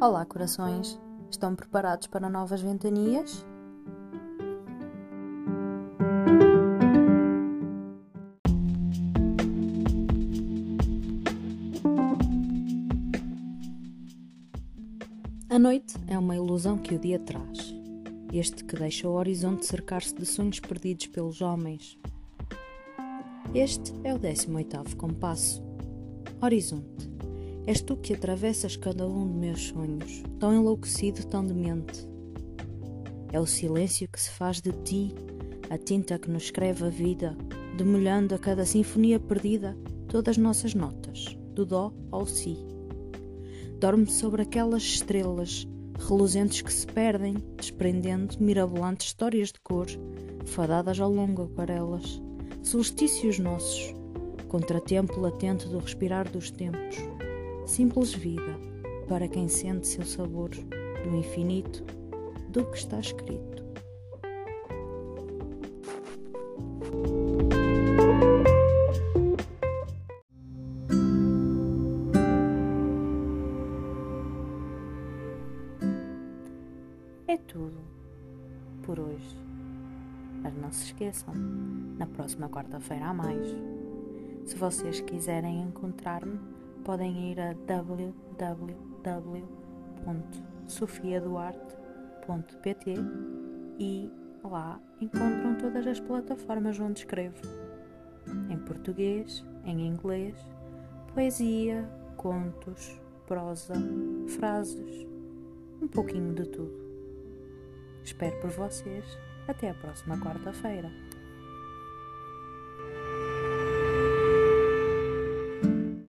Olá, corações! Estão preparados para novas ventanias? A noite é uma ilusão que o dia traz. Este que deixa o horizonte cercar-se de sonhos perdidos pelos homens. Este é o 18º compasso. Horizonte. És tu que atravessas cada um de meus sonhos, tão enlouquecido, tão demente. É o silêncio que se faz de ti, a tinta que nos escreve a vida, demolhando a cada sinfonia perdida todas as nossas notas, do dó ao si. Dorme sobre aquelas estrelas reluzentes que se perdem, desprendendo mirabolantes histórias de cor, fadadas ao longo aquarelas, solstícios nossos, contratempo latente do respirar dos tempos simples vida para quem sente seu sabor do infinito do que está escrito. É tudo por hoje. Mas não se esqueçam, na próxima quarta-feira há mais. Se vocês quiserem encontrar-me, podem ir a www.sofiaduarte.pt e lá encontram todas as plataformas onde escrevo. Em português, em inglês, poesia, contos, prosa, frases, um pouquinho de tudo. Espero por vocês. Até a próxima quarta-feira.